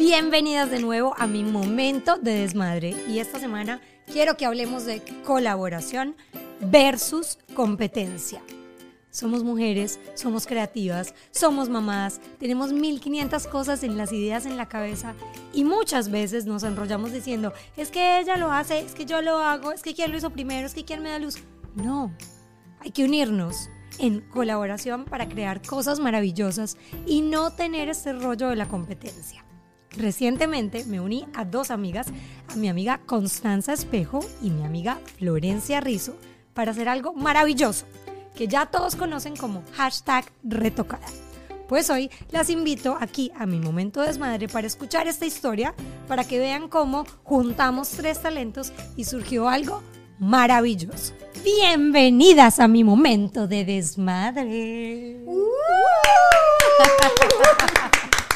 Bienvenidas de nuevo a mi momento de desmadre. Y esta semana quiero que hablemos de colaboración versus competencia. Somos mujeres, somos creativas, somos mamás, tenemos 1500 cosas en las ideas en la cabeza y muchas veces nos enrollamos diciendo, es que ella lo hace, es que yo lo hago, es que quién lo hizo primero, es que quién me da luz. No, hay que unirnos en colaboración para crear cosas maravillosas y no tener este rollo de la competencia. Recientemente me uní a dos amigas, a mi amiga Constanza Espejo y mi amiga Florencia Rizo, para hacer algo maravilloso que ya todos conocen como hashtag retocada. Pues hoy las invito aquí a mi momento de desmadre para escuchar esta historia, para que vean cómo juntamos tres talentos y surgió algo maravilloso. Bienvenidas a mi momento de desmadre.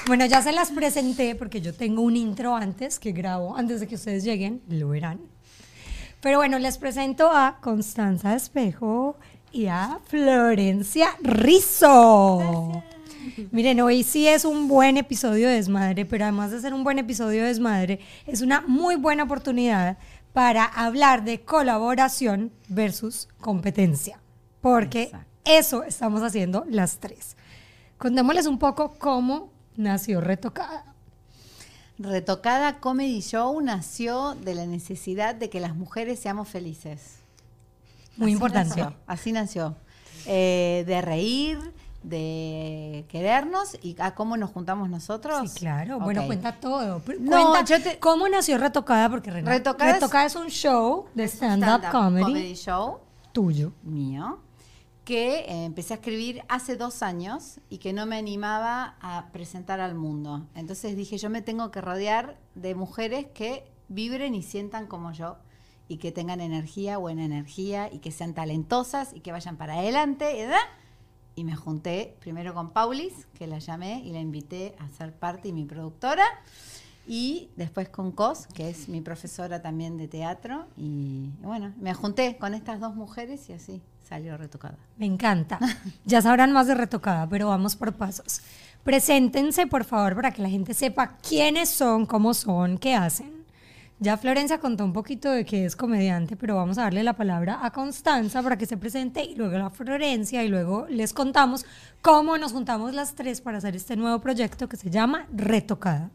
Bueno, ya se las presenté porque yo tengo un intro antes que grabo, antes de que ustedes lleguen, lo verán. Pero bueno, les presento a Constanza Espejo y a Florencia Rizo. Miren, hoy sí es un buen episodio de Desmadre, pero además de ser un buen episodio de Desmadre, es una muy buena oportunidad para hablar de colaboración versus competencia, porque eso estamos haciendo las tres. Contémosles un poco cómo nació Retocada. Retocada Comedy Show nació de la necesidad de que las mujeres seamos felices. Muy Así importante. nació, así nació. Eh, de reír, de querernos y a cómo nos juntamos nosotros. Sí, claro. Bueno, cuenta todo. No, cuenta yo te- cómo nació Retocada, porque Retocada es- Retocada es un show de stand-up comedy, show tuyo. mío que eh, empecé a escribir hace dos años y que no me animaba a presentar al mundo. Entonces dije, yo me tengo que rodear de mujeres que vibren y sientan como yo y que tengan energía, buena energía y que sean talentosas y que vayan para adelante. ¿verdad? Y me junté primero con Paulis, que la llamé y la invité a ser parte y mi productora. Y después con Cos, que es mi profesora también de teatro. Y, bueno, me junté con estas dos mujeres y así salió retocada. Me encanta. Ya sabrán más de Retocada, pero vamos por pasos. Preséntense, por favor, para que la gente sepa quiénes son, cómo son, qué hacen. Ya Florencia contó un poquito de que es comediante, pero vamos a darle la palabra a Constanza para que se presente y luego a Florencia y luego les contamos cómo nos juntamos las tres para hacer este nuevo proyecto que se llama Retocada.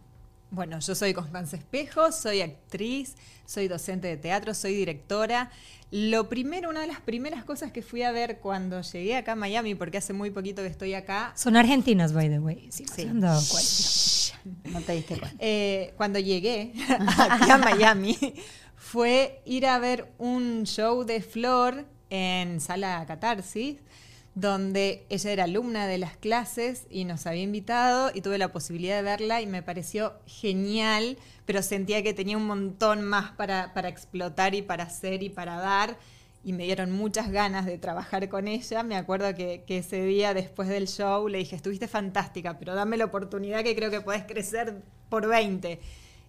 Bueno, yo soy Constanza Espejo, soy actriz, soy docente de teatro, soy directora. Lo primero, una de las primeras cosas que fui a ver cuando llegué acá a Miami, porque hace muy poquito que estoy acá, Son argentinas, by the way, si no Sí. se han dado cuenta. No te diste cuenta. eh, cuando llegué aquí a Miami, fue ir a ver un show de Flor en Sala Catarsis, donde ella era alumna de las clases y nos había invitado y tuve la posibilidad de verla y me pareció genial, pero sentía que tenía un montón más para, para explotar y para hacer y para dar. Y me dieron muchas ganas de trabajar con ella. Me acuerdo que, que ese día después del show le dije, estuviste fantástica, pero dame la oportunidad que creo que podés crecer por 20.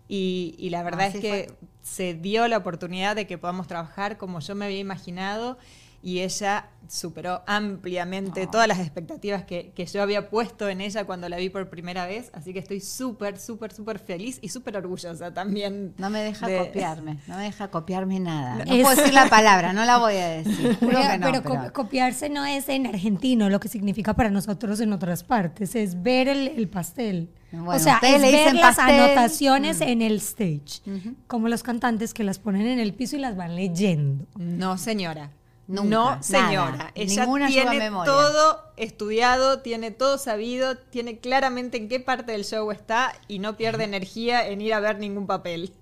Y, y la verdad Así es que fue. se dio la oportunidad de que podamos trabajar como yo me había imaginado y ella superó ampliamente todas las expectativas que, que yo había puesto en ella cuando la vi por primera vez. Así que estoy súper, súper, súper feliz y súper orgullosa también. No me deja de- copiarme, no me deja copiarme nada. No Es- puedo decir la palabra, no la voy a decir. Juro Pero, que no, pero pero- co- copiarse no es en argentino lo que significa para nosotros en otras partes, es ver el, el pastel. Bueno, o sea, es le ver las pastel. anotaciones en el stage, como los cantantes que las ponen en el piso y las van leyendo. No, señora. Nunca, no, nada. señora. Ella Ninguna tiene todo estudiado, tiene todo sabido, tiene claramente en qué parte del show está y no pierde energía en ir a ver ningún papel.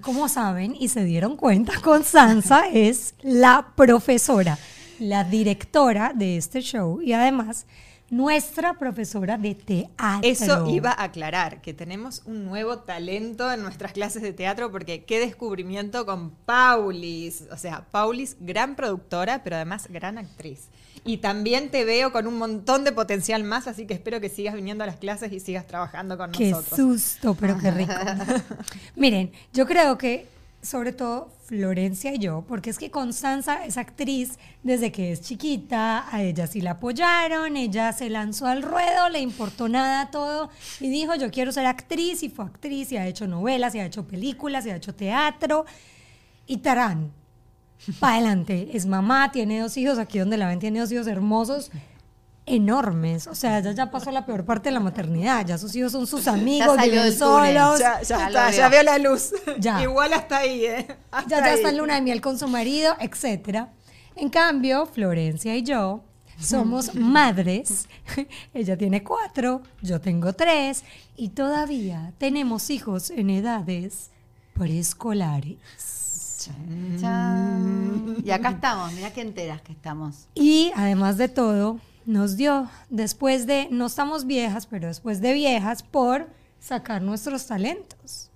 Como saben y se dieron cuenta, Constanza es la profesora, la directora de este show y además nuestra profesora de teatro. Eso iba a aclarar, que tenemos un nuevo talento en nuestras clases de teatro, porque qué descubrimiento con Paulis. O sea, Paulis, gran productora, pero además gran actriz. Y también te veo con un montón de potencial más, así que espero que sigas viniendo a las clases y sigas trabajando con Qué nosotros. susto, pero qué rico. Miren, yo creo que sobre todo Florencia y yo, porque es que Constanza es actriz desde que es chiquita, a ella sí la apoyaron, ella se lanzó al ruedo, le importó nada todo y dijo yo quiero ser actriz y fue actriz y ha hecho novelas y ha hecho películas y ha hecho teatro y Tarán. Para adelante, es mamá, tiene dos hijos, aquí donde la ven tiene dos hijos hermosos, enormes. O sea, ella ya pasó la peor parte de la maternidad. Ya sus hijos son sus amigos, salió viven solos. Ya, ya Ya está, ya veo. la luz. Ya. Igual hasta ahí, ¿eh? Hasta ya, ya ahí. está en luna de miel con su marido, etcétera. En cambio, Florencia y yo somos madres. Ella tiene cuatro, yo tengo tres y todavía tenemos hijos en edades preescolares. Chan. Y acá estamos, mirá qué enteras que estamos. Y además de todo, nos dio, después de, no estamos viejas, pero después de viejas, por sacar nuestros talentos.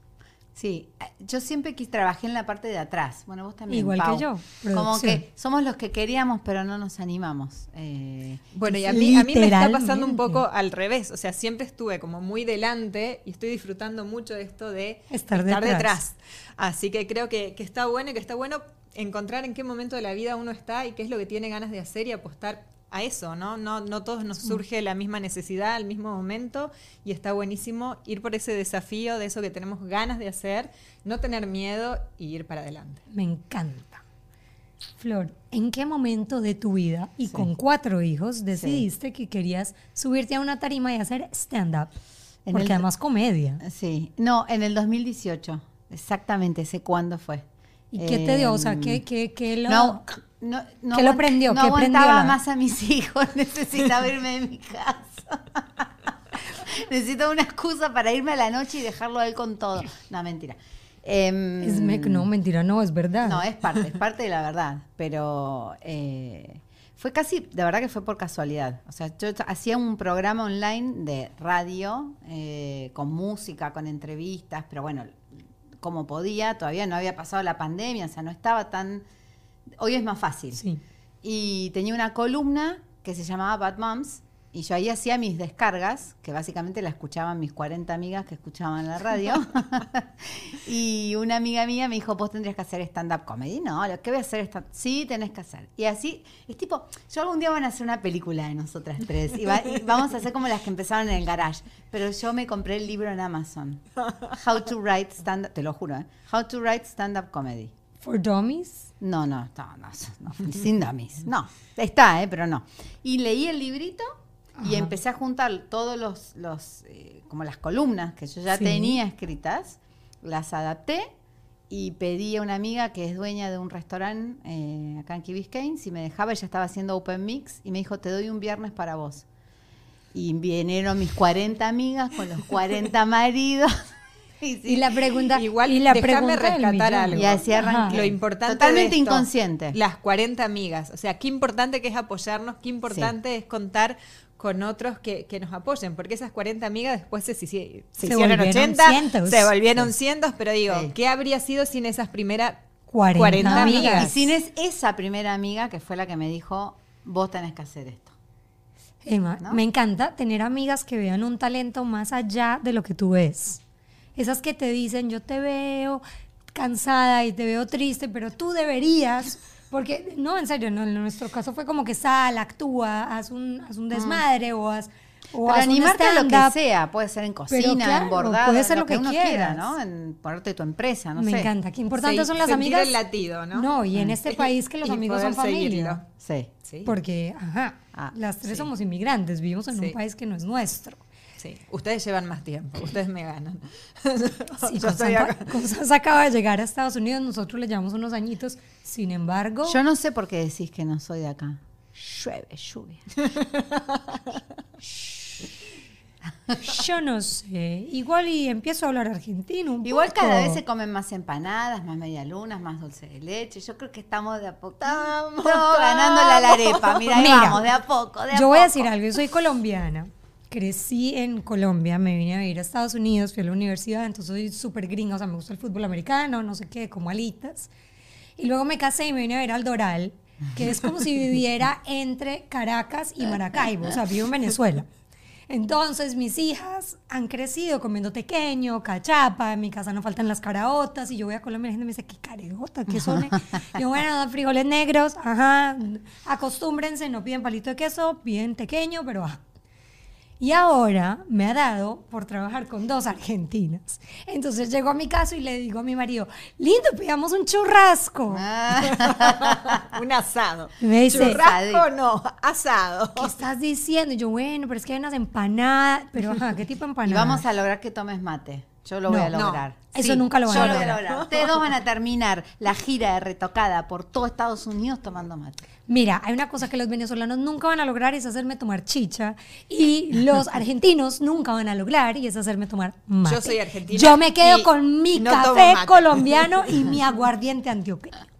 Sí, eh, yo siempre quis, trabajé en la parte de atrás. Bueno, vos también. Igual que yo, Como que somos los que queríamos, pero no nos animamos. Eh, Bueno, y a mí, a mí me está pasando un poco al revés. O sea, siempre estuve como muy delante y estoy disfrutando mucho de esto de Estar detrás. Así que creo que, que está bueno y que está bueno encontrar en qué momento de la vida uno está y qué es lo que tiene ganas de hacer y apostar a eso, ¿no? No, no todos nos surge la misma necesidad al mismo momento y está buenísimo ir por ese desafío de eso que tenemos ganas de hacer, no tener miedo y ir para adelante. Me encanta. Flor, ¿en qué momento de tu vida y con cuatro hijos decidiste que querías subirte a una tarima y hacer stand-up? Porque el- además comedia. sí, no, en el 2018. Exactamente, sé cuándo fue. ¿Y qué te dio? O sea, Em, ¿qué, qué, qué lo...? No, no, no ¿Qué lo prendió? No ¿Qué prendió aguantaba la- más a mis hijos, necesitaba irme de mi casa. Necesito una excusa para irme a la noche y dejarlo a él con todo. No, mentira. Em, Es me- no, mentira, no, es verdad. no, es parte, es parte de la verdad. Pero eh, fue casi, de verdad que fue por casualidad. O sea, yo hacía un programa online de radio, eh, con música, con entrevistas, pero bueno, como podía, todavía no había pasado la pandemia, o sea, no estaba tan... Hoy es más fácil. Sí. Y tenía una columna que se llamaba Bad Moms. Y yo ahí hacía mis descargas, que básicamente la escuchaban mis 40 amigas que escuchaban la radio. y una amiga mía me dijo, vos tendrías que hacer stand-up comedy. No, lo que voy a hacer stand Sí, tenés que hacer. Y así, es tipo, yo algún día van a hacer una película de nosotras tres. Y, va- y vamos a hacer como las que empezaron en el garage. Pero yo me compré el libro en Amazon. How to write stand-up, te lo juro, ¿eh? How to write stand-up comedy. ¿For dummies? No, no, no, no, no, sin dummies. No, está, ¿eh? pero no. Y leí el librito y Ajá. empecé a juntar todos los, los eh, como las columnas que yo ya Sí. tenía escritas, las adapté y pedí a una amiga que es dueña de un restaurante eh, acá en Key Biscayne si me dejaba, ella estaba haciendo open mix y me dijo, te doy un viernes para vos. Y vinieron mis 40 amigas con los 40 maridos. Y, sí, Y la pregunta... Igual, y la déjame rescatar algo. Y así arranqué. Lo importante Totalmente de esto, inconsciente. Las 40 amigas. O sea, qué importante que es apoyarnos, qué importante es contar con otros que, que nos apoyen, porque esas 40 amigas después se, se, se Se hicieron volvieron 80, cientos. se volvieron cientos, pero digo, Sí. ¿qué habría sido sin esas primeras 40 40, No, y- amigas? Y sin es esa primera amiga que fue la que me dijo, vos tenés que hacer esto. Emma, ¿No? me encanta tener amigas que vean un talento más allá de lo que tú ves. Esas que te dicen, yo te veo cansada y te veo triste, pero tú deberías, porque no, en serio, no, en nuestro caso fue como que sal, actúa, haz un, haz un desmadre o haz... O Pero animarte a lo que sea, puede ser en cocina, claro, en bordado, puede ser lo que uno quieras. quiera, ¿no? En ponerte tu empresa, no me sé. encanta, qué importantes Se- son las amigas. el latido, ¿no? y en este Y- país que los y amigos son familia. Sí. Sí. Porque, ajá, Ah, las tres sí. somos inmigrantes, vivimos en un país que no es nuestro. Sí, ustedes llevan más tiempo, ustedes me ganan. Sí, Yo Constanza, acaba de llegar a Estados Unidos, nosotros le llevamos unos añitos, sin embargo, Yo no sé por qué decís que no soy de acá. Llueve, lluvia. yo no sé, igual y empiezo a hablar argentino un Igual poco. cada vez se comen más empanadas, más medialunas, más dulce de leche. Yo creo que estamos de a poco Estamos, ganando la arepa. Mira, ahí Mira, vamos, de a poco, de a Yo voy a decir algo, yo soy colombiana, crecí en Colombia, me vine a vivir a Estados Unidos, fui a la universidad, entonces soy súper gringa, o sea, me gusta el fútbol americano, no sé qué, como alitas. Y luego me casé y me vine a ver al Doral, que es como si viviera entre Caracas y Maracaibo, o sea, vivo en Venezuela. Entonces mis hijas han crecido comiendo tequeño, cachapa, en mi casa no faltan las caraotas y yo voy a Colombia y la gente me dice, ¿qué careota? ¿Qué son? Y yo, bueno, frijoles negros, ajá, acostúmbrense, no piden palito de queso, piden tequeño, pero ajá. Y ahora me ha dado por trabajar con dos argentinas. Entonces llego a mi casa y le digo a mi marido, lindo, pidamos un churrasco. un asado. Y me dice, Churrasco no, asado. ¿qué estás diciendo? Y yo, bueno, pero es que hay unas empanadas. Pero, ajá, ¿qué tipo de Y empanadas? vamos a lograr que tomes mate. Yo lo voy a no, lograr. eso nunca lo van yo a lo voy a lograr. lograr. Ustedes dos van a terminar la gira de retocada por todo Estados Unidos tomando mate. Mira, hay una cosa que los venezolanos nunca van a lograr y es hacerme tomar chicha y los argentinos nunca van a lograr y es hacerme tomar mate. Yo soy argentina Yo me quedo con mi no café colombiano y mi aguardiente antioqueño.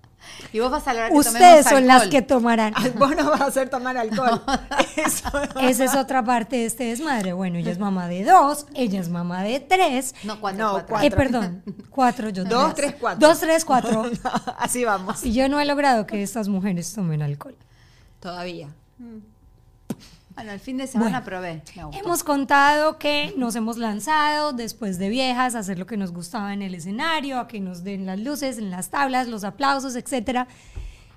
Y vos vas a lograr que Ustedes son las que tomarán. Vos no vas a hacer tomar alcohol. Eso no. Esa es otra parte de este desmadre. Bueno, ella es mamá de dos, ella es mamá de tres. No, cuatro, No, cuatro. cuatro. Eh, perdón, cuatro, yo Dos, tres. tres, cuatro. Dos, tres, cuatro. Así vamos. Y yo no he logrado que estas mujeres tomen alcohol. Todavía. Bueno, el fin de semana Bueno, probé. Hemos contado que nos hemos lanzado después de viejas a hacer lo que nos gustaba en el escenario, a que nos den las luces, en las tablas, los aplausos, etcétera.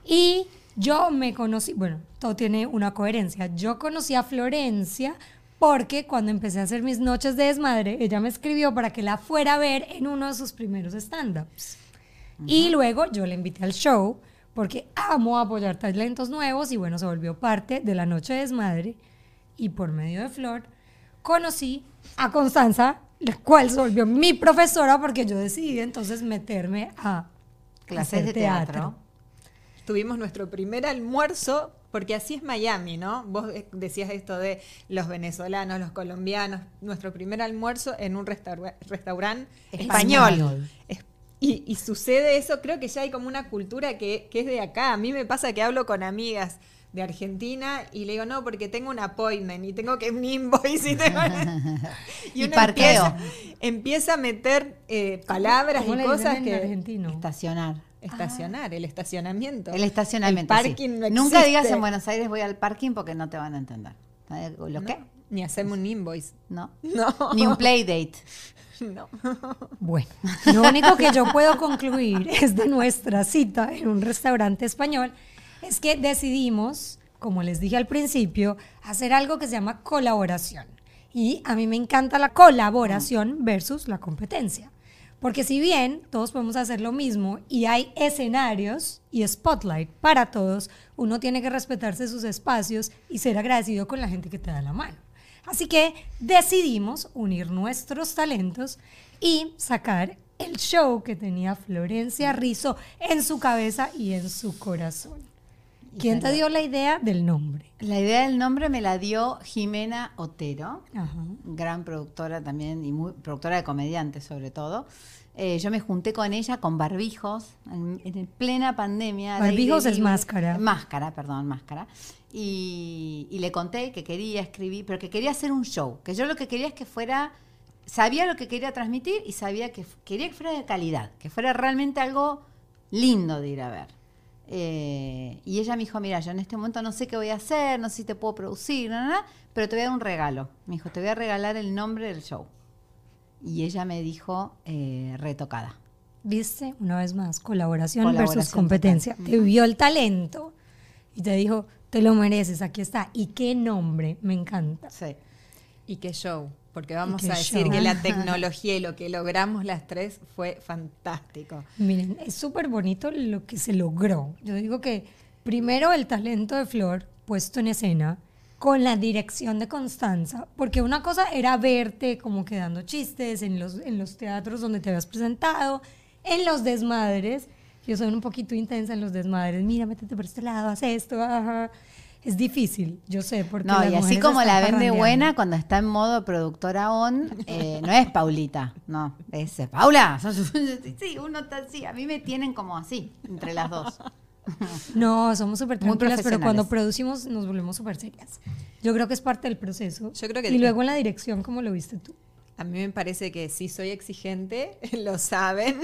Y yo me conocí, bueno, todo tiene una coherencia. Yo conocí a Florencia porque cuando empecé a hacer mis noches de desmadre, ella me escribió para que la fuera a ver en uno de sus primeros stand-ups. Y luego yo le invité al show porque amo apoyar talentos nuevos y bueno, se volvió parte de la noche de desmadre y por medio de Flor conocí a Constanza, la cual se volvió mi profesora porque yo decidí entonces meterme a Clases hacer de teatro. Tuvimos nuestro primer almuerzo, porque así es Miami, ¿no? Vos decías esto de los venezolanos, los colombianos, nuestro primer almuerzo en un restaura- restaurante español. Español. Y, y sucede eso, creo que ya hay como una cultura que, que es de acá. A mí me pasa que hablo con amigas de Argentina y le digo, no, porque tengo un appointment y tengo que un invoice y, tengo... Y uno parqueo. Empieza, empieza a meter eh, palabras ¿Cómo y cosas que... argentino? Estacionar. Estacionar, el estacionamiento. El estacionamiento. El sí. parking no Nunca digas en Buenos Aires voy al parking porque no te van a entender. ¿Sabes ¿Lo No, qué? Ni hacerme un invoice. No. No. Ni un playdate. No. Bueno, lo único que yo puedo concluir es de nuestra cita en un restaurante español, es que decidimos, como les dije al principio, hacer algo que se llama colaboración. Y a mí me encanta la colaboración versus la competencia. Porque si bien todos podemos hacer lo mismo y hay escenarios y spotlight para todos, uno tiene que respetarse sus espacios y ser agradecido con la gente que te da la mano. Así que decidimos unir nuestros talentos y sacar el show que tenía Florencia Rizzo en su cabeza y en su corazón. ¿Quién te dio la idea del nombre? La idea del nombre me la dio Jimena Otero, Ajá. gran productora también y muy, productora de comediantes sobre todo. Eh, yo me junté con ella con barbijos en, en plena pandemia. Barbijos es máscara. Máscara, perdón, máscara. Y, y le conté que quería escribir, pero que quería hacer un show. Que yo lo que quería es que fuera, sabía lo que quería transmitir y sabía que quería que fuera de calidad, que fuera realmente algo lindo de ir a ver. Eh, y ella me dijo, mira, yo en este momento no sé qué voy a hacer, no sé si te puedo producir, no, no, pero te voy a dar un regalo. Me dijo, te voy a regalar el nombre del show. Y ella me dijo, eh, retocada. ¿Viste? Una vez más, colaboración, Colaboración versus competencia. total. Te vio el talento y te dijo, te lo mereces, aquí está. ¿Y qué nombre? Me encanta. Sí. Y qué show, porque vamos a decir show. que la tecnología y lo que logramos las tres fue fantástico. Miren, es súper bonito lo que se logró. Yo digo que primero el talento de Flor puesto en escena con la dirección de Constanza, porque una cosa era verte como que dando chistes en los, en los teatros donde te habías presentado, en los desmadres. Yo soy un poquito intensa en los desmadres. Mira, métete por este lado, haz esto. Ajá. Es difícil, yo sé, porque No, las y así como la vende parrandeando. buena cuando está en modo productora on, eh, no es Paulita, no, es Paula. Sí, uno está así, a mí me tienen como así, entre las dos. No, somos súper tranquilas, pero cuando producimos nos volvemos súper serias. Yo creo que es parte del proceso. Yo creo que- y luego en la dirección, ¿cómo lo viste tú? A mí me parece que sí soy exigente, lo saben,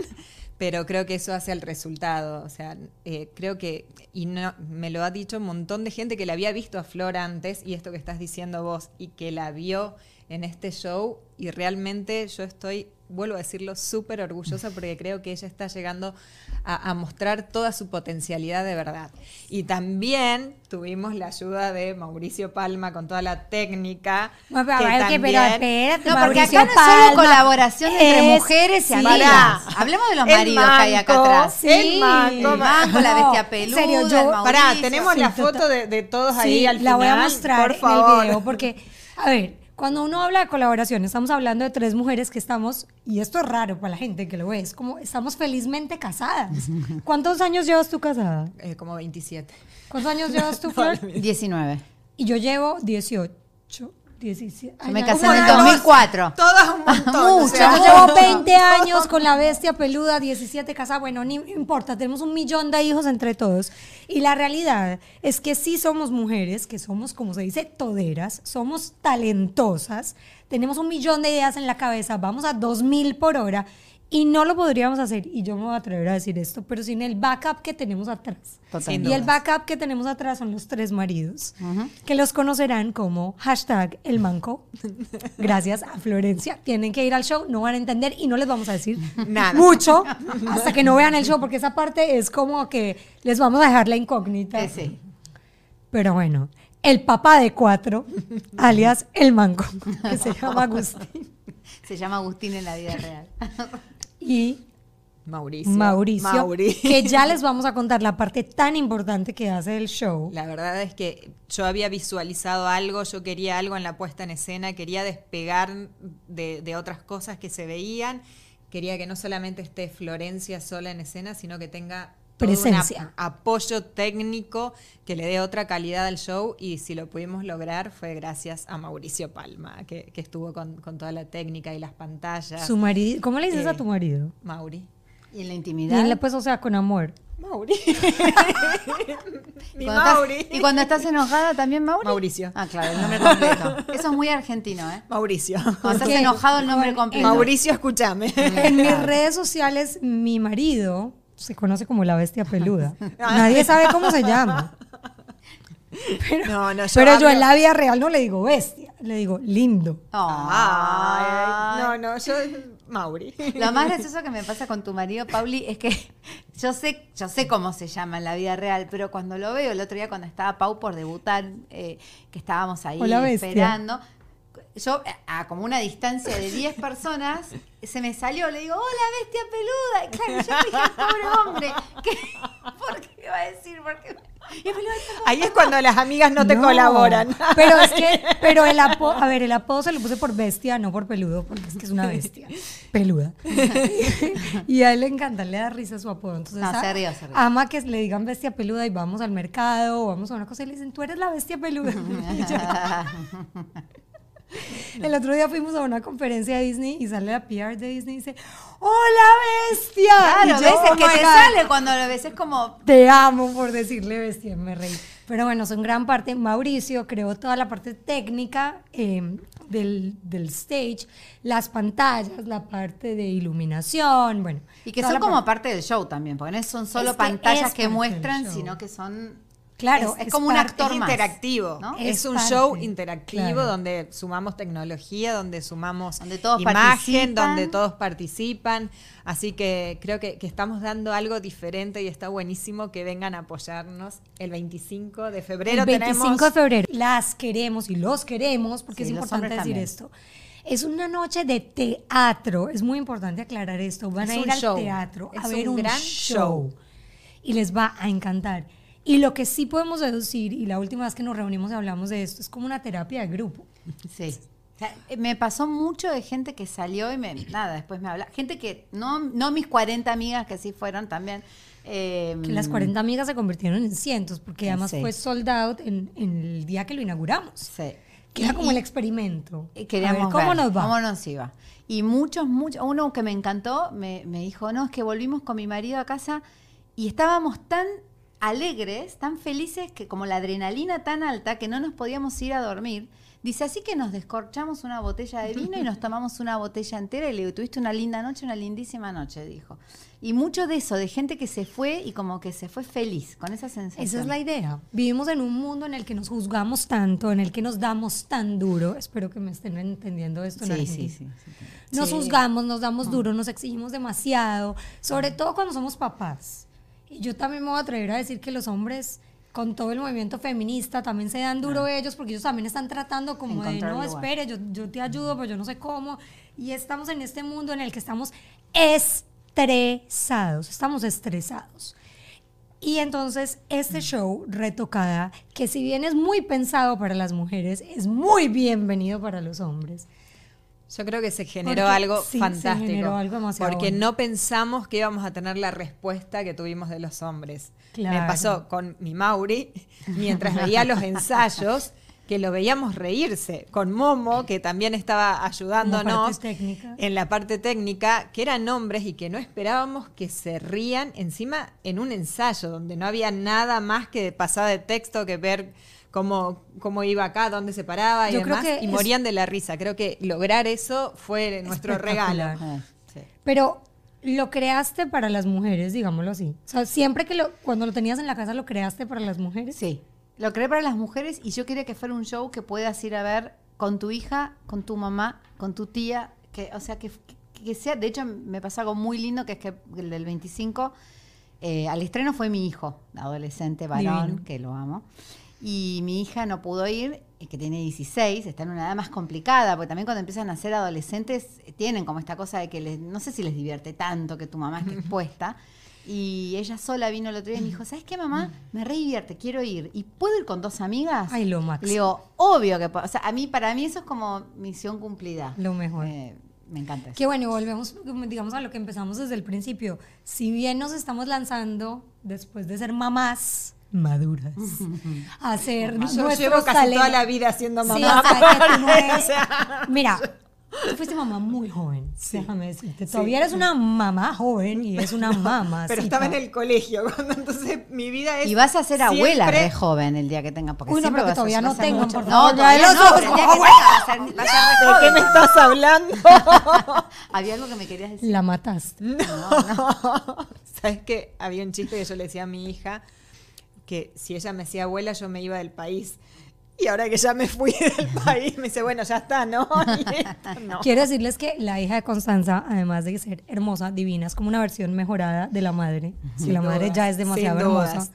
pero creo que eso hace el resultado. O sea, eh, creo que, y no, me lo ha dicho un montón de gente que la había visto a Flor antes, y esto que estás diciendo vos, y que la vio en este show, y realmente yo estoy vuelvo a decirlo, súper orgullosa porque creo que ella está llegando a, a, mostrar toda su potencialidad de verdad. Y también tuvimos la ayuda de Mauricio Palma con toda la técnica. No, pero, que también, pero espérate, no, porque Mauricio acá no es Palma solo colaboración entre es- mujeres y sí. amigas. Hablemos de los El maridos que hay acá manco, atrás. el manco, el manco, la No, bestia en peluda, serio, el yo- Mauricio. Pará, tenemos Sí, la foto de, de todos ahí Sí, al la final. voy a mostrar por en favor. el video porque, a ver, cuando uno habla de colaboración, estamos hablando de tres mujeres que estamos, y esto es raro para la gente que lo ve, es como estamos felizmente casadas. ¿Cuántos años llevas tú casada? Eh, como 27. ¿Cuántos años llevas tú, Flor? 19. Y yo llevo 18, 17. Yo Ay, me casé en el no, 2004. Todas un montón. Mucho. o sea, Yo llevo 20 años con la bestia peluda, 17 casada. Bueno, ni importa, tenemos un millón de hijos entre todos. Y la realidad es que sí somos mujeres, que somos, como se dice, toderas, somos talentosas, tenemos un millón de ideas en la cabeza, vamos a 2000 por hora y no lo podríamos hacer. Y yo me voy a atrever a decir esto, pero sin el backup que tenemos atrás. Total. Sin Y el backup que tenemos atrás son los tres maridos, que los conocerán como hashtag el manco. Gracias a Florencia. Tienen que ir al show, no van a entender y no les vamos a decir Nada. mucho hasta que no vean el show, porque esa parte es como que les vamos a dejar la incógnita. Sí. Pero bueno, el papá de cuatro, alias el manco, que se llama Agustín. Se llama Agustín en la vida real. Y Mauricio. Mauricio, Mauri. que ya les vamos a contar la parte tan importante que hace el show. La verdad es que yo había visualizado algo, yo quería algo en la puesta en escena, quería despegar de, de otras cosas que se veían, quería que no solamente esté Florencia sola en escena, sino que tenga un Presencia. ap- apoyo técnico que le dé otra calidad al show y si lo pudimos lograr fue gracias a Mauricio Palma, que, que estuvo con, con toda la técnica y las pantallas. Su marido, ¿cómo le dices Eh, a tu marido? Mauri. Y en la Y intimidad. él, pues, o sea, con amor. Mauri. Mi Cuando estás- Mauri. y cuando estás enojada también, Mauri. Mauricio. Ah, claro, el nombre completo. Eso es muy argentino, ¿eh? Mauricio. Cuando estás enojado, el nombre completo. Mauricio, escúchame. En mis redes sociales, mi marido se conoce como la bestia peluda. Nadie sabe cómo se llama. Pero, No, no, yo pero yo en la vida real no le digo bestia, le digo lindo. Ay, no, no, yo Mauri. Lo más gracioso que me pasa con tu marido, Pauli, es que yo sé, yo sé cómo se llama en la vida real, pero cuando lo veo el otro día cuando estaba Pau por debutar, eh, que estábamos ahí Hola, bestia. Yo a como una distancia de 10 personas, se me salió, le digo, hola bestia peluda. Y claro, yo dije, pobre hombre, ¿qué? ¿por qué iba a decir? Ahí es cuando las amigas no te colaboran. Pero es que, pero el apodo, a ver, el apodo se lo puse por bestia, no por peludo, porque es que es una bestia peluda. y a él le encanta, le da risa su apodo. Entonces, No, se se ama que le digan bestia peluda y vamos al mercado o vamos a una cosa y le dicen, tú eres la bestia peluda. El otro día fuimos a una conferencia de Disney y sale la PR de Disney y dice, ¡Hola, bestia! Claro, yo, ves, es "Oh que te God". sale cuando lo ves, es como, Te amo por decirle bestia, me reí. Pero bueno, son gran parte. Mauricio creó toda la parte técnica eh, del, del stage, las pantallas, la parte de iluminación, bueno. y que son como parte- del show también, porque no son solo Es que pantallas que muestran, sino que son... Claro, es, como un actor es más. interactivo. ¿no? Es, Es un parte, show interactivo claro. donde sumamos tecnología, donde sumamos Donde todos imagen, participan. donde todos participan. Así que creo que, que estamos dando algo diferente y está buenísimo que vengan a apoyarnos el 25 de febrero. el 25 tenemos de febrero. Las queremos y los queremos, porque Sí, es importante decir también. esto. Es una noche de teatro. Es muy importante aclarar esto. Van Es a ir al show. teatro a ver un un, gran show. show. Y les va a encantar. Y lo que sí podemos deducir, y la última vez que nos reunimos y hablamos de esto, es como una terapia de grupo. Sí. O sea, eh, me pasó mucho de gente que salió y me, nada, después me habla. Gente que, no, no mis 40 amigas que sí fueron también. eh, Que las 40 amigas se convirtieron en cientos, porque además Sí. fue sold out en, en el día que lo inauguramos. Sí. Que era como el experimento. y Queríamos a ver, ¿cómo ver nos va? ¿Cómo nos iba? Y muchos, muchos, uno que me encantó me, me dijo, no, es que volvimos con mi marido a casa y estábamos tan alegres, tan felices, que como la adrenalina tan alta que no nos podíamos ir a dormir. Dice, así que nos descorchamos una botella de vino y nos tomamos una botella entera y le digo, tuviste una linda noche, una lindísima noche, dijo. Y mucho de eso, de gente que se fue y como que se fue feliz, con esa sensación. Esa es la idea. Vivimos en un mundo en el que nos juzgamos tanto, en el que nos damos tan duro. Espero que me estén entendiendo esto. en Sí, sí, sí, sí. Nos juzgamos, nos damos duro, nos exigimos demasiado, sobre todo cuando somos papás. Y yo también me voy a atrever a decir que los hombres, con todo el movimiento feminista, también se dan duro ellos, porque ellos también están tratando como de, no, lugar". espere, yo, yo te ayudo, pero yo no sé cómo. Y estamos en este mundo en el que estamos estresados, estamos estresados. Y entonces este show, Retocada, que si bien es muy pensado para las mujeres, es muy bienvenido para los hombres. Yo creo que se generó Porque algo sí, se fantástico. generó algo demasiado porque no pensamos que íbamos a tener la respuesta que tuvimos de los hombres. Claro. Me pasó con mi Mauri, mientras veía los ensayos, que lo veíamos reírse. Con Momo, que también estaba ayudándonos en la parte técnica, que eran hombres y que no esperábamos que se rían encima en un ensayo, donde no había nada más que pasada de texto que ver cómo, cómo iba acá, dónde se paraba y Yo creo demás, que y es- morían de la risa. Creo que lograr eso fue nuestro regalo. Ah, sí. Pero lo creaste para las mujeres, digámoslo así. O sea, siempre que lo, cuando lo tenías en la casa, lo creaste para las mujeres. Sí, lo creé para las mujeres y yo quería que fuera un show que puedas ir a ver con tu hija, con tu mamá, con tu tía, que, o sea, que, que- que sea, de hecho me pasó algo muy lindo, que es que el del 25, eh, al estreno fue mi hijo, adolescente varón, Divino. que lo amo, y mi hija no pudo ir, eh, que tiene 16, está en una edad más complicada, porque también cuando empiezan a ser adolescentes eh, tienen como esta cosa de que les, no sé si les divierte tanto que tu mamá esté expuesta. Y ella sola vino el otro día y me dijo, ¿sabes qué, mamá? Me re divierte, quiero ir. ¿Y puedo ir con dos amigas? Ay, lo máximo. Le digo, obvio que puedo. O sea, a mí, para mí eso es como misión cumplida. Lo mejor. Eh, me encanta eso. Que bueno, y volvemos, digamos, a lo que empezamos desde el principio. Si bien nos estamos lanzando, después de ser mamás maduras, a ser Yo nuestros llevo casi talentos. toda la vida siendo Sí, mamá. o sea, que tú no eres- O sea, Mira, tú fuiste mamá muy joven, déjame decirte. Todavía eres una mamá joven y es una mamá. pero estaba en el colegio, cuando entonces mi vida es Y vas a ser abuela re joven el día que tengas. Porque Uy, no, siempre vas a- todavía no mucho- por No, favor, todavía de no, pero el día que como, tengas vas a ser, vas a ser re ¿De qué me estás hablando? Había algo que me querías decir. La mataste. No, ¿Sabes qué? Había un chiste que yo le decía a mi hija que si ella me decía abuela, yo me iba del país. Y ahora que ya me fui del país, me dice, bueno, ya está, ¿no? Quiero decirles que la hija de Constanza, además de ser hermosa, divina, es como una versión mejorada de la madre. Si la madre ya es demasiado hermosa.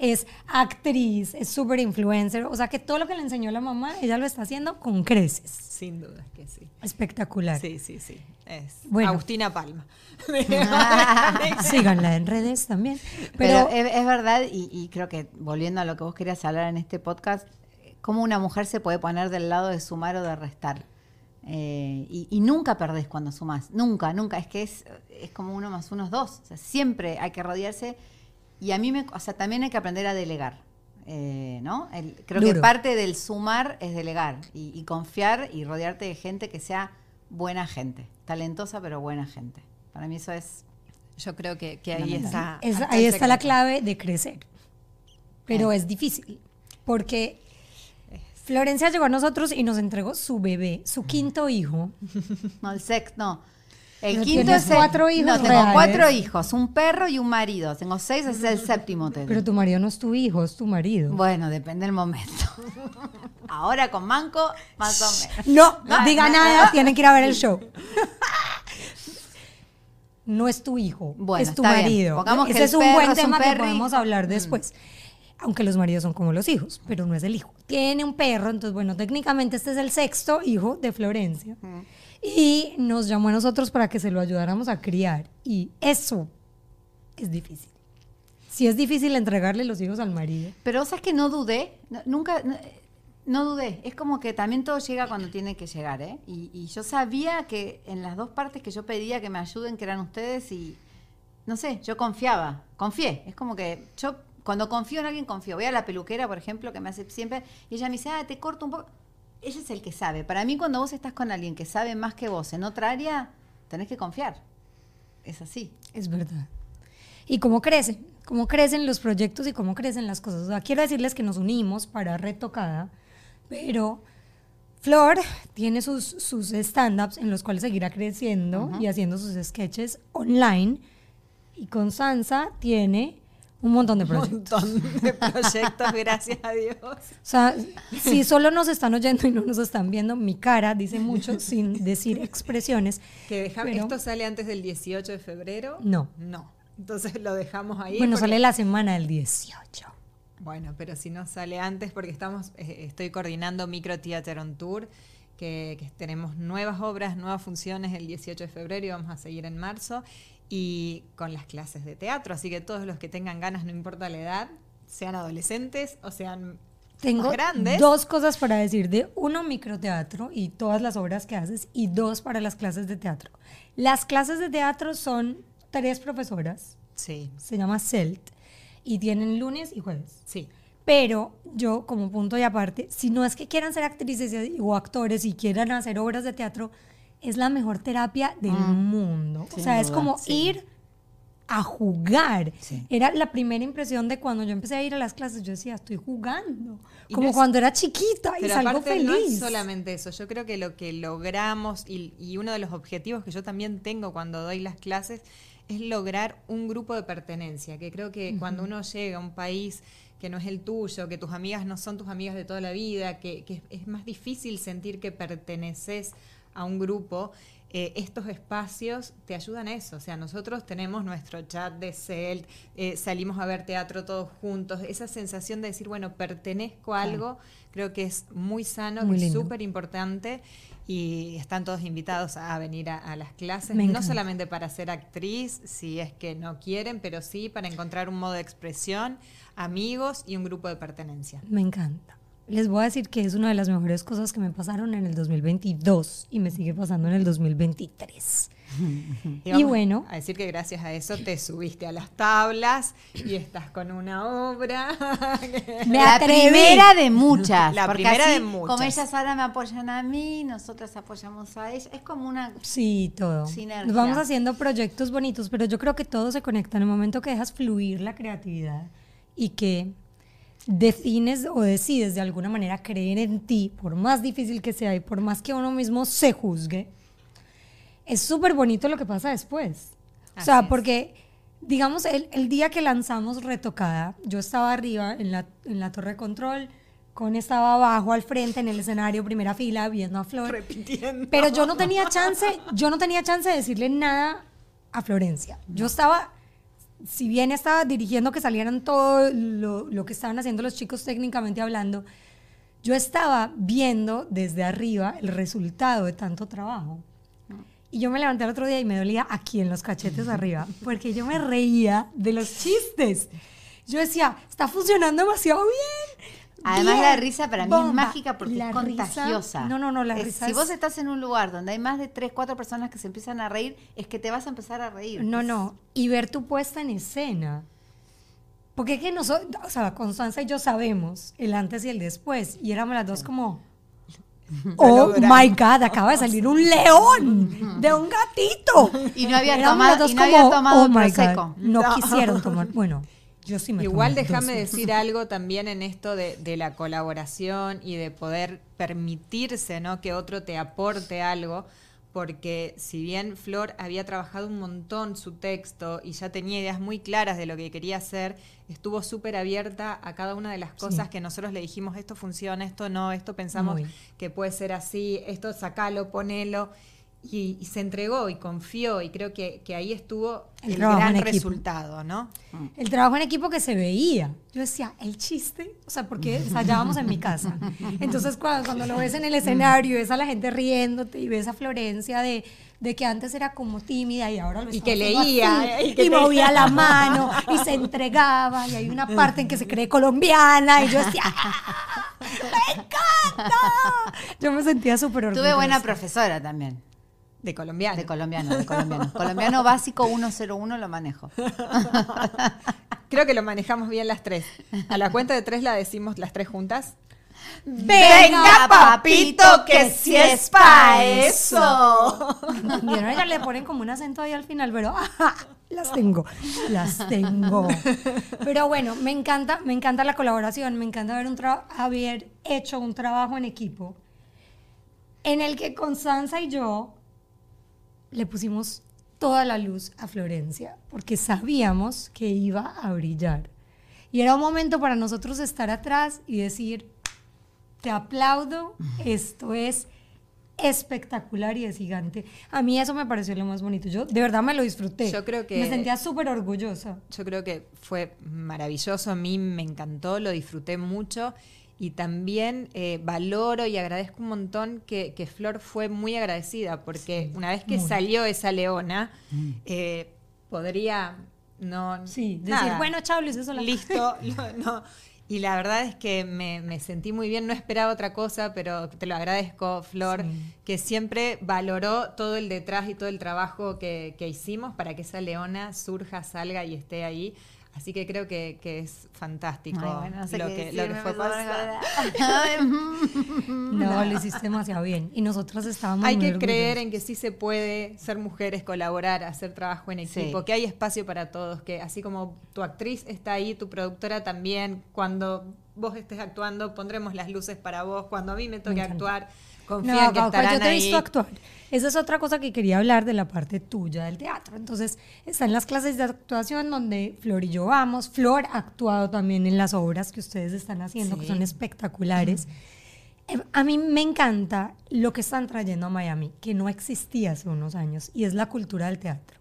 Es actriz, es súper influencer. O sea que todo lo que le enseñó la mamá, ella lo está haciendo con creces. Sin duda que sí. Espectacular. Sí, sí, sí. Es Bueno. Agustina Palma. Síganla en redes también. Pero, Pero, es, es verdad, y, y creo que volviendo a lo que vos querías hablar en este podcast, cómo una mujer se puede poner del lado de sumar o de restar. Eh, y, y nunca perdés cuando sumás, nunca, nunca. Es que es, es como uno más uno es dos. O sea, siempre hay que rodearse. Y a mí me, o sea, también hay que aprender a delegar. eh, ¿no? El- creo que Duro. parte del sumar es delegar y, y confiar y rodearte de gente que sea buena gente, talentosa pero buena gente. Para mí eso es Yo creo que, que ahí está. es- ahí está la clave de crecer. Pero es difícil. Porque Florencia llegó a nosotros y nos entregó su bebé, su quinto hijo. No, el sex, no. El Pero quinto es el- cuatro hijos No, tengo reales. cuatro hijos, un perro y un marido. Tengo seis, ese es el séptimo. te digo. Pero tu marido no es tu hijo, es tu marido. Bueno, depende del momento. Ahora con Manco, más o menos. No, no diga no, nada, no. tienen que ir a ver el show. No es tu hijo, Bueno, es tu está bien. marido. Que Ese es un buen es un tema que podemos hablar Mm. después. Aunque los maridos son como los hijos, pero no es el hijo. Tiene un perro, entonces, bueno, técnicamente este es el sexto hijo de Florencia. Y nos llamó a nosotros para que se lo ayudáramos a criar. Y eso es difícil. Sí es difícil entregarle los hijos al marido. Pero sabes que no dudé, nunca, no, no dudé. Es como que también todo llega cuando tiene que llegar, ¿eh? Y, y yo sabía que en las dos partes que yo pedía que me ayuden, que eran ustedes, y no sé, yo confiaba, confié. Es como que yo cuando confío en alguien, confío. Voy a la peluquera, por ejemplo, que me hace siempre, y ella me dice, ah, te corto un poco. Ella es el que sabe. Para mí, cuando vos estás con alguien que sabe más que vos en otra área, tenés que confiar. Es así. Es verdad. Y cómo crecen, cómo crecen los proyectos y cómo crecen las cosas. O sea, quiero decirles que nos unimos para Retocada, pero Flor tiene sus, sus stand-ups en los cuales seguirá creciendo y haciendo sus sketches online. Y Constanza tiene un montón de Un proyectos. montón de proyectos, gracias a Dios. O sea, si solo nos están oyendo y no nos están viendo, mi cara dice mucho sin decir expresiones. Que Pero- ¿Esto sale antes del 18 de febrero? No. No. Entonces lo dejamos ahí. Bueno, porque- sale la semana del 18. Bueno, pero si no sale antes, porque estamos, eh, estoy coordinando Micro Theater on Tour, que, que tenemos nuevas obras, nuevas funciones el 18 de febrero y vamos a seguir en marzo, y con las clases de teatro. Así que todos los que tengan ganas, no importa la edad, sean adolescentes o sean Tengo más grandes. dos cosas para decir de uno, microteatro y todas las obras que haces, y dos, para las clases de teatro. Las clases de teatro son tres profesoras, Sí, se llama CELT, y tienen lunes y jueves. sí. Pero yo, como punto y aparte, si no es que quieran ser actrices o actores y quieran hacer obras de teatro, es la mejor terapia del mundo. O Mm. sea, es como sí. ir a jugar. Sí. Era la primera impresión de cuando yo empecé a ir a las clases, yo decía, estoy jugando. Y Como no es- cuando era chiquita y Pero salgo aparte feliz. no es solamente eso, yo creo que lo que logramos y, y uno de los objetivos que yo también tengo cuando doy las clases es lograr un grupo de pertenencia, que creo que cuando uno llega a un país que no es el tuyo, que tus amigas no son tus amigas de toda la vida, que, que es más difícil sentir que perteneces a un grupo, eh, estos espacios te ayudan a eso. O sea, nosotros tenemos nuestro chat de CELT, eh, salimos a ver teatro todos juntos, esa sensación de decir, bueno, pertenezco a algo, creo que es muy sano, Muy que súper importante y están todos invitados a venir a, a las clases, Me no encanta. solamente para ser actriz, si es que no quieren, pero sí para encontrar un modo de expresión, amigos y un grupo de pertenencia. Me encanta. Les voy a decir que es una de las mejores cosas que me pasaron en el 2022 y me sigue pasando en el 2023. Y vamos bueno. A decir que gracias a eso te subiste a las tablas y estás con una obra. Me la atreví. primera de muchas. La porque primera así, de muchas. Como ellas ahora me apoyan a mí, nosotras apoyamos a ellas. Es como una. Sí, todo. Sinergia. Vamos haciendo proyectos bonitos, pero yo creo que todo se conecta en el momento que dejas fluir la creatividad y que defines o decides de alguna manera creer en ti, por más difícil que sea y por más que uno mismo se juzgue, es súper bonito lo que pasa después. O sea, es. porque, digamos, el, el día que lanzamos Retocada, yo estaba arriba en la, en la torre de control, Con estaba abajo al frente en el escenario, primera fila, viendo a Flor. Repitiendo. Pero yo no tenía chance, yo no tenía chance de decirle nada a Florencia. Yo estaba, si bien estaba dirigiendo que salieran todo lo, lo que estaban haciendo los chicos técnicamente hablando, yo estaba viendo desde arriba el resultado de tanto trabajo. Y yo me levanté el otro día y me dolía aquí en los cachetes arriba, porque yo me reía de los chistes. Yo decía, está funcionando demasiado bien. Además bien, la risa para mí es bomba". mágica porque La es risa- contagiosa. no, no, no, la Es- risa Si es- vos estás en un lugar donde hay más de tres, cuatro personas que se empiezan a reír, es que te vas a empezar a reír. No, no. Y ver tu puesta en escena. Porque es que nosotros, o sea, Constanza y yo sabemos el antes y el después. Y éramos las dos como, oh my God, acaba de salir un león de un gatito. Y no había Éramos tomado- y no había tomado oh my Prosecco". God. No, No. quisieron tomar. Bueno, yo sí me Igual déjame decir algo también en esto de, de la colaboración y de poder permitirse ¿no? que otro te aporte algo, porque si bien Flor había trabajado un montón su texto y ya tenía ideas muy claras de lo que quería hacer, estuvo súper abierta a cada una de las cosas que nosotros le dijimos, esto funciona, esto no, esto pensamos Muy. que puede ser así, esto sacalo, ponelo. Y, y se entregó y confió y creo que, que ahí estuvo El gran resultado, ¿no? El trabajo en equipo que se veía. Yo decía, el chiste, o sea, porque ensayábamos en mi casa. Entonces, cuando, cuando lo ves en el escenario, ves a la gente riéndote y ves a Florencia de, de que antes era como tímida y ahora lo Y que leía, así, y que y movía te- la mano y se entregaba y hay una parte en que se cree colombiana y yo decía, "Ah, ¡me encanta! Yo me sentía súper orgullosa. Tuve buena profesora también. De colombiano. De colombiano, de colombiano. colombiano básico 101 lo manejo. Creo que lo manejamos bien las tres. A la cuenta de tres la decimos las tres juntas. Venga, papito, que sí es pa' eso. ¿Vieron? Ella le ponen como un acento ahí al final, pero las tengo, las tengo. Pero bueno, me encanta, me encanta la colaboración, me encanta haber, un haber hecho un trabajo en equipo en el que Constanza y yo le pusimos toda la luz a Florencia, porque sabíamos que iba a brillar. Y era un momento para nosotros estar atrás y decir, te aplaudo, esto es espectacular y es gigante. A mí eso me pareció lo más bonito. Yo de verdad me lo disfruté. Yo creo que- Me sentía súper orgullosa. Yo creo que fue maravilloso, a mí me encantó, lo disfruté mucho y también eh, valoro y agradezco un montón que, que Flor fue muy agradecida porque una vez que muy. salió esa leona, eh, podría no... Sí, decir, nada, bueno, chao, listo, no, no. Y la verdad es que me, me sentí muy bien, no esperaba otra cosa, pero te lo agradezco, Flor, Sí. que siempre valoró todo el detrás y todo el trabajo que, que hicimos para que esa leona surja, salga y esté ahí. Así que creo que, que es fantástico Ay, bueno, no sé lo, que, decir, lo que me fue pasando. recordar. No, lo hiciste demasiado bien. Y nosotras estábamos Hay muy que creer en que sí se puede ser mujeres, colaborar, hacer trabajo en Sí. equipo, que hay espacio para todos, que así como tu actriz está ahí, tu productora también, cuando vos estés actuando pondremos las luces para vos, cuando a mí me toque actuar, confía que estarán yo te he ahí. visto actuar. Esa es otra cosa que quería hablar de la parte tuya del teatro. Entonces, están las clases de actuación donde Flor y yo vamos. Flor ha actuado también en las obras que ustedes están haciendo, que son espectaculares. Eh, A mí me encanta lo que están trayendo a Miami, que no existía hace unos años, y es la cultura del teatro.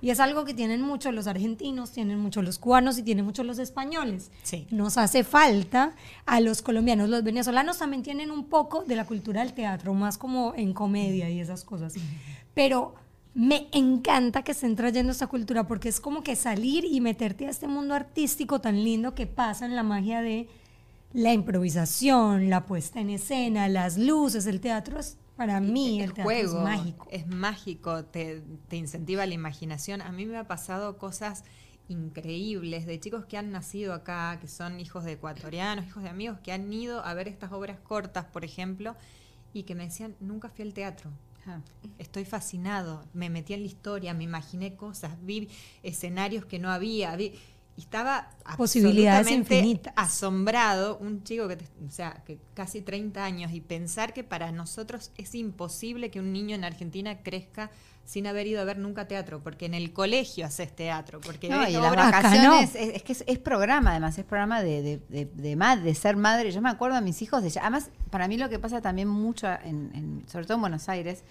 Y es algo que tienen mucho los argentinos, tienen mucho los cubanos y tienen mucho los españoles. Sí. Nos hace falta a los colombianos. Los venezolanos también tienen un poco de la cultura del teatro, más como en comedia y esas cosas. Pero me encanta que estén trayendo esta cultura porque es como que salir y meterte a este mundo artístico tan lindo que pasa en la magia de la improvisación, la puesta en escena, las luces, el teatro es para mí el, juego es mágico. es mágico, te, te incentiva la imaginación. A mí me ha pasado cosas increíbles de chicos que han nacido acá, que son hijos de ecuatorianos, hijos de amigos, que han ido a ver estas obras cortas, por ejemplo, y que me decían, nunca fui al teatro. Ajá. Estoy fascinado, me metí en la historia, me imaginé cosas, vi escenarios que no había, vi, y estaba Posibilidades infinitas. asombrado, un chico que, te- o sea, que casi 30 años, y pensar que para nosotros es imposible que un niño en Argentina crezca sin haber ido a ver nunca teatro, porque en el colegio haces teatro, porque No, y las vacaciones, no. es, es que es, es programa, además, es programa de, de, de, de ma- de ser madre. Yo me acuerdo a mis hijos, de, además, para mí lo que pasa también mucho, en, en- sobre todo en Buenos Aires,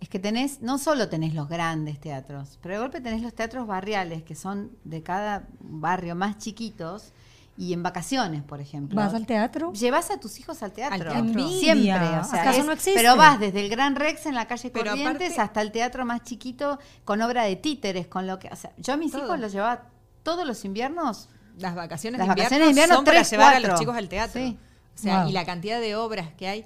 es que tenés, no solo tenés los grandes teatros, pero de golpe tenés los teatros barriales, que son de cada barrio más chiquitos, y en vacaciones, por ejemplo. ¿Vas al teatro? Llevas a tus hijos al teatro. Al teatro. Siempre. O sea, ¿Acaso es- no existe? Pero vas desde el Gran Rex en la calle Pero Corrientes aparte- hasta el teatro más chiquito con obra de títeres, con lo que. O sea, yo a mis Todo. hijos los llevaba todos los inviernos. las vacaciones, Las de, vacaciones invierno de invierno, son para llevar a los chicos al teatro. Sí. O sea, Wow. y la cantidad de obras que hay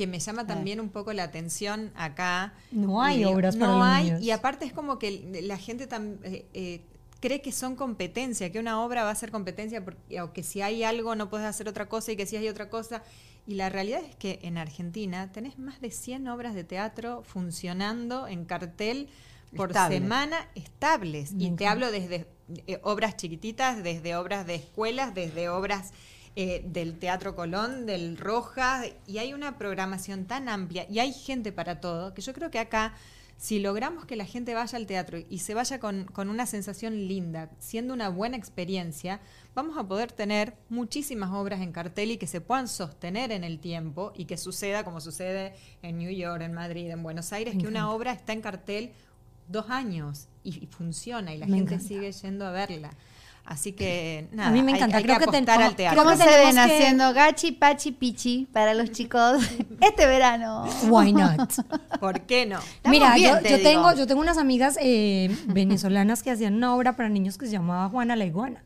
que me llama también un poco la atención acá. No hay digo, obras para No los hay, niños. y aparte es como que la gente eh, eh, cree que son competencia, que una obra va a ser competencia, porque, o que si hay algo no puedes hacer otra cosa y que si hay otra cosa. Y la realidad es que en Argentina tenés más de 100 obras de teatro funcionando en cartel por Estable. semana estables. Me Y te hablo desde eh, obras chiquititas, desde obras de escuelas, desde obras eh, del Teatro Colón, del Rojas, y hay una programación tan amplia y hay gente para todo, que yo creo que acá, si logramos que la gente vaya al teatro y se vaya con, con una sensación linda, siendo una buena experiencia, vamos a poder tener muchísimas obras en cartel y que se puedan sostener en el tiempo y que suceda como sucede en New York, en Madrid, en Buenos Aires, que una obra está en cartel dos años y, y funciona y la Me gente encanta. sigue yendo a verla. Así que nada, mí me encanta, hay, creo que que apostar al teatro. ¿Cómo se ven que- haciendo gachi, pachi, pichi para los chicos este verano? Why not? ¿Por qué no? Estamos Mira, bien, yo, te yo digo. tengo, yo tengo unas amigas eh, venezolanas que hacían una obra para niños que se llamaba Juana la Iguana.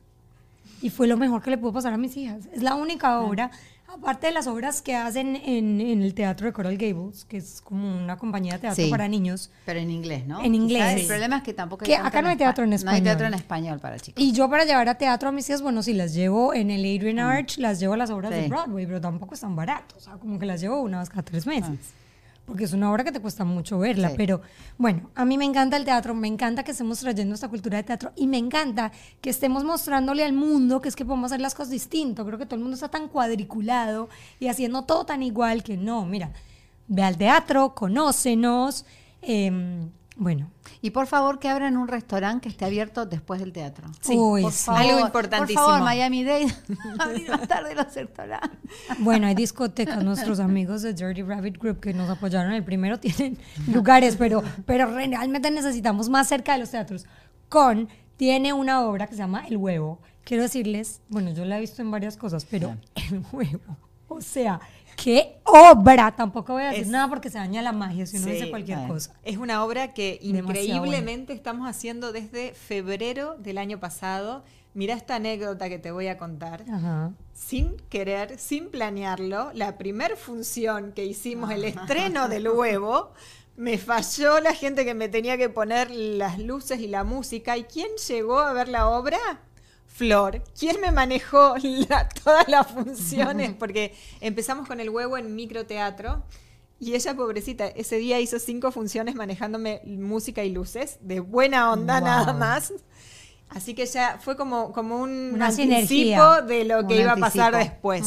Y fue lo mejor que le pudo pasar a mis hijas. Es la única obra, aparte de las obras que hacen en, en el teatro de Coral Gables, que es como una compañía de teatro Sí. para niños. Pero en inglés, ¿no? En inglés. El problema es que tampoco hay Que acá no hay teatro en No hay español. teatro en español para chicos. Y yo para llevar a teatro a mis hijas, bueno, sí, las llevo en el Adrian Arch, las llevo a las obras de. Broadway, pero tampoco están baratos. O sea, como que las llevo una vez cada tres meses. Porque es una obra que te cuesta mucho verla. Sí. Pero bueno, a mí me encanta el teatro, me encanta que estemos trayendo esta cultura de teatro y me encanta que estemos mostrándole al mundo que es que podemos hacer las cosas distinto. Creo que todo el mundo está tan cuadriculado y haciendo todo tan igual que no, mira. ve al teatro, conócenos. em, bueno, Y por favor que abran un restaurante que esté abierto después del teatro. Sí, Uy, por sí. favor, Algo importantísimo. Por favor, Miami Dade, abrir más tarde los restaurantes. Bueno, hay discotecas, nuestros amigos de Dirty Rabbit Group que nos apoyaron en el primero tienen lugares, pero, pero realmente necesitamos más cerca de los teatros. Con tiene una obra que se llama El Huevo. Quiero decirles, bueno, yo la he visto en varias cosas, pero El Huevo, o sea, qué obra. Tampoco voy a decir Es- nada porque se daña la magia si uno Sí, dice cualquier cosa. Es una obra que increíblemente estamos haciendo desde febrero del año pasado. Mira esta anécdota que te voy a contar. Ajá. Sin querer, sin planearlo, la primer función que hicimos, el estreno del huevo, me falló la gente que me tenía que poner las luces y la música. ¿Y quién llegó a ver la obra? Flor. ¿Quién me manejó la- todas las funciones? Porque empezamos con el huevo en microteatro. Y ella, pobrecita, ese día hizo cinco funciones manejándome música y luces, de buena onda Wow. nada más. Así que ya fue como, como un Una anticipo sinergia. de lo que iba a pasar anticipo. después.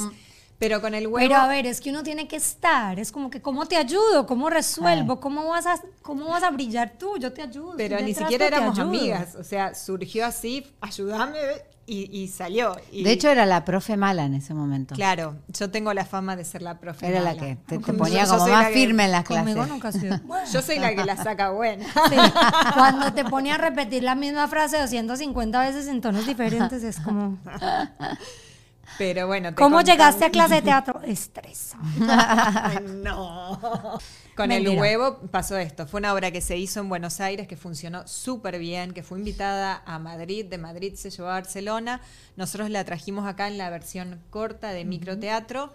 Pero con el huevo. Pero a ver, es que uno tiene que estar, es como que cómo te ayudo, cómo resuelvo, cómo vas a cómo vas a brillar tú, yo te ayudo. pero ni siquiera éramos amigas. O sea, surgió así, ayúdame, y, y salió. Y, De hecho, era la profe mala en ese momento. claro, yo tengo la fama de ser la profe. Era la mala. que te, ponía yo como más que- firme en las clases. nunca. Bueno, Yo soy la que la saca buena. sí. Cuando te ponía a repetir la misma frase 250 veces en tonos diferentes, es como. Pero bueno, te ¿Cómo llegaste a clase de teatro? Estresa. No. Con el huevo pasó esto. Fue una obra que se hizo en Buenos Aires, que funcionó súper bien, que fue invitada a Madrid, de Madrid se llevó a Barcelona. Nosotros la trajimos acá en la versión corta de microteatro.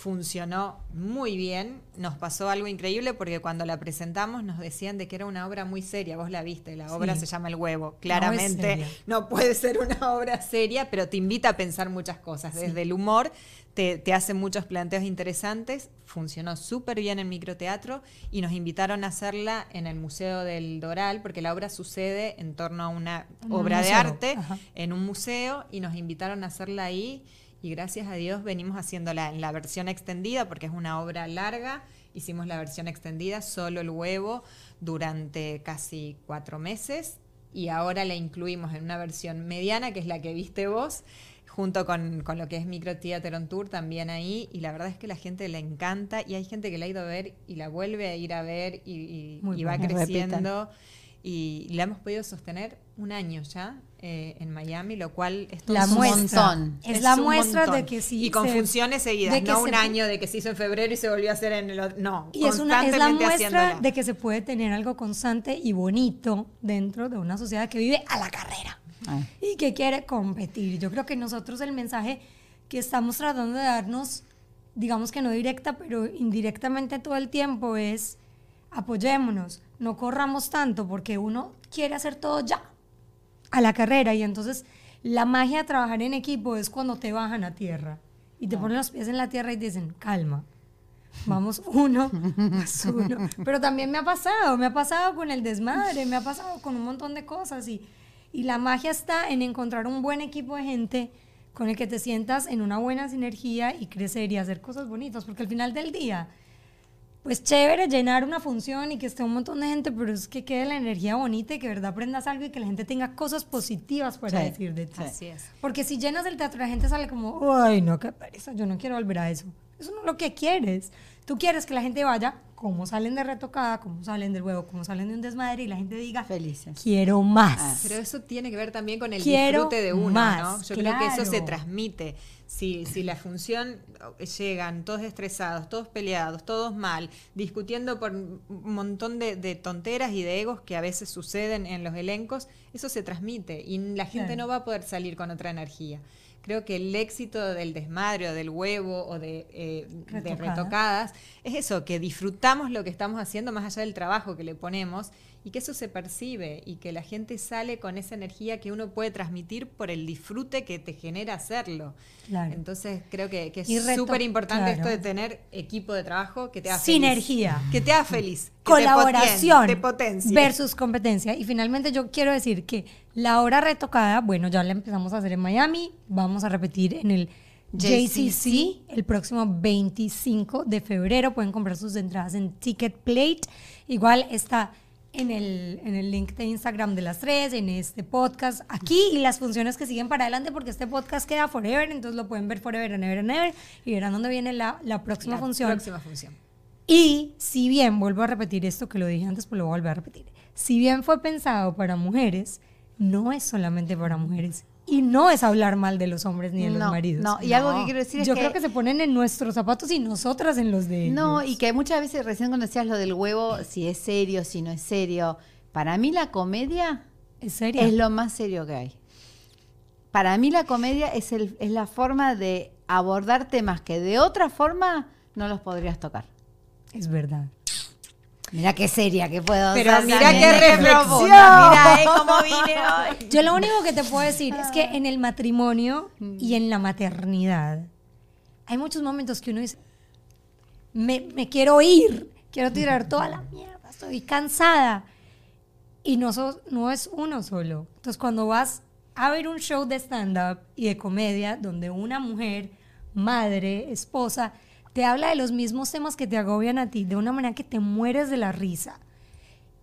Funcionó muy bien. Nos pasó algo increíble porque cuando la presentamos nos decían de que era una obra muy seria. Vos la viste, la obra Sí. se llama El Huevo. Claramente no puede ser una obra seria, pero te invita a pensar muchas cosas. Desde el humor te, te hace muchos planteos interesantes. Funcionó súper bien en microteatro y nos invitaron a hacerla en el Museo del Doral, porque la obra sucede en torno a una Un obra de arte ajá. en un museo y nos invitaron a hacerla ahí. Y gracias a Dios venimos haciéndola en la versión extendida, porque es una obra larga. Hicimos la versión extendida, solo el huevo, durante casi cuatro meses. Y ahora la incluimos en una versión mediana, que es la que viste vos, junto con, con lo que es Micro Theater on Tour también ahí. Y la verdad es que la gente le encanta. Y hay gente que la ha ido a ver y la vuelve a ir a ver y, y- Muy y va creciendo. Y la hemos podido sostener un año ya eh, en Miami, lo cual es todo La un muestra. montón. Es, la un muestra montón. de que sí. Y con se- funciones seguidas, de que no un se- año de que se hizo en febrero y se volvió a hacer en el otro. No, Y es, una, es la muestra haciéndola. de que se puede tener algo constante y bonito dentro de una sociedad que vive a la carrera Ay. y que quiere competir. Yo creo que nosotros el mensaje que estamos tratando de darnos, digamos que no directa, pero indirectamente todo el tiempo es apoyémonos, no corramos tanto porque uno quiere hacer todo ya a la carrera y entonces la magia de trabajar en equipo es cuando te bajan a tierra y te ponen los pies en la tierra y dicen, calma, vamos uno más uno. Pero también me ha pasado, me ha pasado con el desmadre, me ha pasado con un montón de cosas y, y la magia está en encontrar un buen equipo de gente con el que te sientas en una buena sinergia y crecer y hacer cosas bonitas, porque al final del día, pues chévere llenar una función y que esté un montón de gente, pero es que quede la energía bonita y que de verdad aprendas algo y que la gente tenga cosas positivas para Sí, decir de ti. Así es. Porque si llenas el teatro, la gente sale como, ay, no, qué pereza, yo no quiero volver a eso. Eso no es lo que quieres. Tú quieres que la gente vaya, como salen de retocada, como salen del huevo, como salen de un desmadre y la gente diga, Felices. quiero más. Ah. Pero eso tiene que ver también con el Quiero disfrute de uno, más, ¿no? Yo creo que eso se transmite. Si, si la función eh, llegan todos estresados, todos peleados, todos mal, discutiendo por un montón de, de tonteras y de egos que a veces suceden en los elencos, eso se transmite y la gente Claro. no va a poder salir con otra energía. Creo que el éxito del desmadre o del huevo o de, eh, de retocadas es eso, que disfrutamos lo que estamos haciendo más allá del trabajo que le ponemos y que eso se percibe y que la gente sale con esa energía que uno puede transmitir por el disfrute que te genera hacerlo. Claro. Entonces creo que, es súper importante claro. esto de tener equipo de trabajo que te haga Sinergia. feliz. Que te haga feliz. colaboración te potencie. versus competencia. Y finalmente yo quiero decir que la hora retocada, bueno, ya la empezamos a hacer en Miami, vamos a repetir en el JCC el próximo 25 de febrero. Pueden comprar sus entradas en Ticket Plate. Igual está en el, en el link de Instagram de las tres, en este podcast aquí y las funciones que siguen para adelante porque este podcast queda forever, entonces lo pueden ver forever and ever and ever y verán dónde viene la, la próxima La función. Próxima función. Y si bien, vuelvo a repetir esto que lo dije antes, pues lo voy a volver a repetir. Si bien fue pensado para mujeres, no es solamente para mujeres. Y no es hablar mal de los hombres ni de los No, maridos. no, y algo que quiero decir es Yo que- creo que se ponen en nuestros zapatos y nosotras en los de No, ellos. y que muchas veces recién cuando decías lo del huevo, si es serio, si no es serio. Para mí la comedia ¿Es serio? es lo más serio que hay. Para mí la comedia es, el, es la forma de abordar temas que de otra forma no los podrías tocar. Es verdad. Mira qué seria que puedo Pero mira qué reflexión. Mira, eh, cómo vine hoy. Yo lo único que te puedo decir es que en el matrimonio y en la maternidad hay muchos momentos que uno dice, me, me quiero ir, quiero tirar toda la mierda, estoy cansada. Y no, sos- no es uno solo. Entonces cuando vas a ver un show de stand-up y de comedia donde una mujer, madre, esposa, te habla de los mismos temas que te agobian a ti, de una manera que te mueres de la risa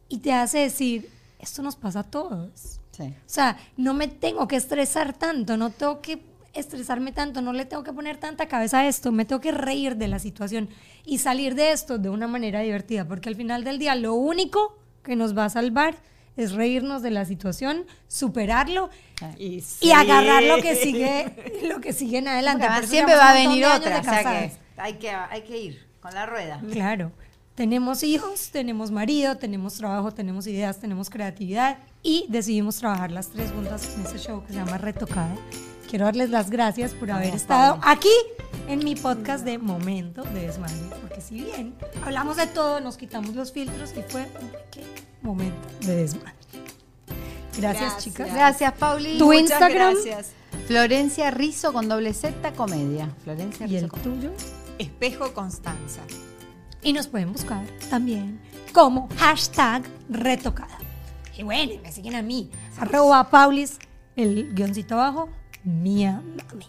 y te hace decir, esto nos pasa a todos. Sí. O sea, no me tengo que estresar tanto, no tengo que estresarme tanto, no le tengo que poner tanta cabeza a esto, me tengo que reír de la situación y salir de esto de una manera divertida, porque al final del día lo único que nos va a salvar es reírnos de la situación, superarlo Y, y sí. agarrar lo que sigue, lo que sigue en adelante. Siempre va a venir de años otra, de o sea casadas. que hay, que hay que ir con la rueda. Claro. Tenemos hijos, tenemos marido, tenemos trabajo, tenemos ideas, tenemos creatividad y decidimos trabajar las tres juntas en este show que se llama Retocada. Quiero darles las gracias por haber estado Pablo. aquí en mi podcast de Momento de Desmadre, porque si bien hablamos de todo, nos quitamos los filtros y fue un pequeño momento de desmadre. Gracias, Gracias. chicas. Gracias, Pauli. Tu Muchas Instagram. gracias. Florencia Rizo con doble Z comedia. Florencia Y Rizzo el Comedia. tuyo. Espejo Constanza. Y nos pueden buscar también como hashtag retocada. Y bueno, me siguen a mí, arroba Paulis, el guioncito abajo, mía mami.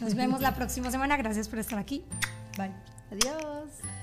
Nos vemos la próxima semana. Gracias por estar aquí. Bye. Adiós.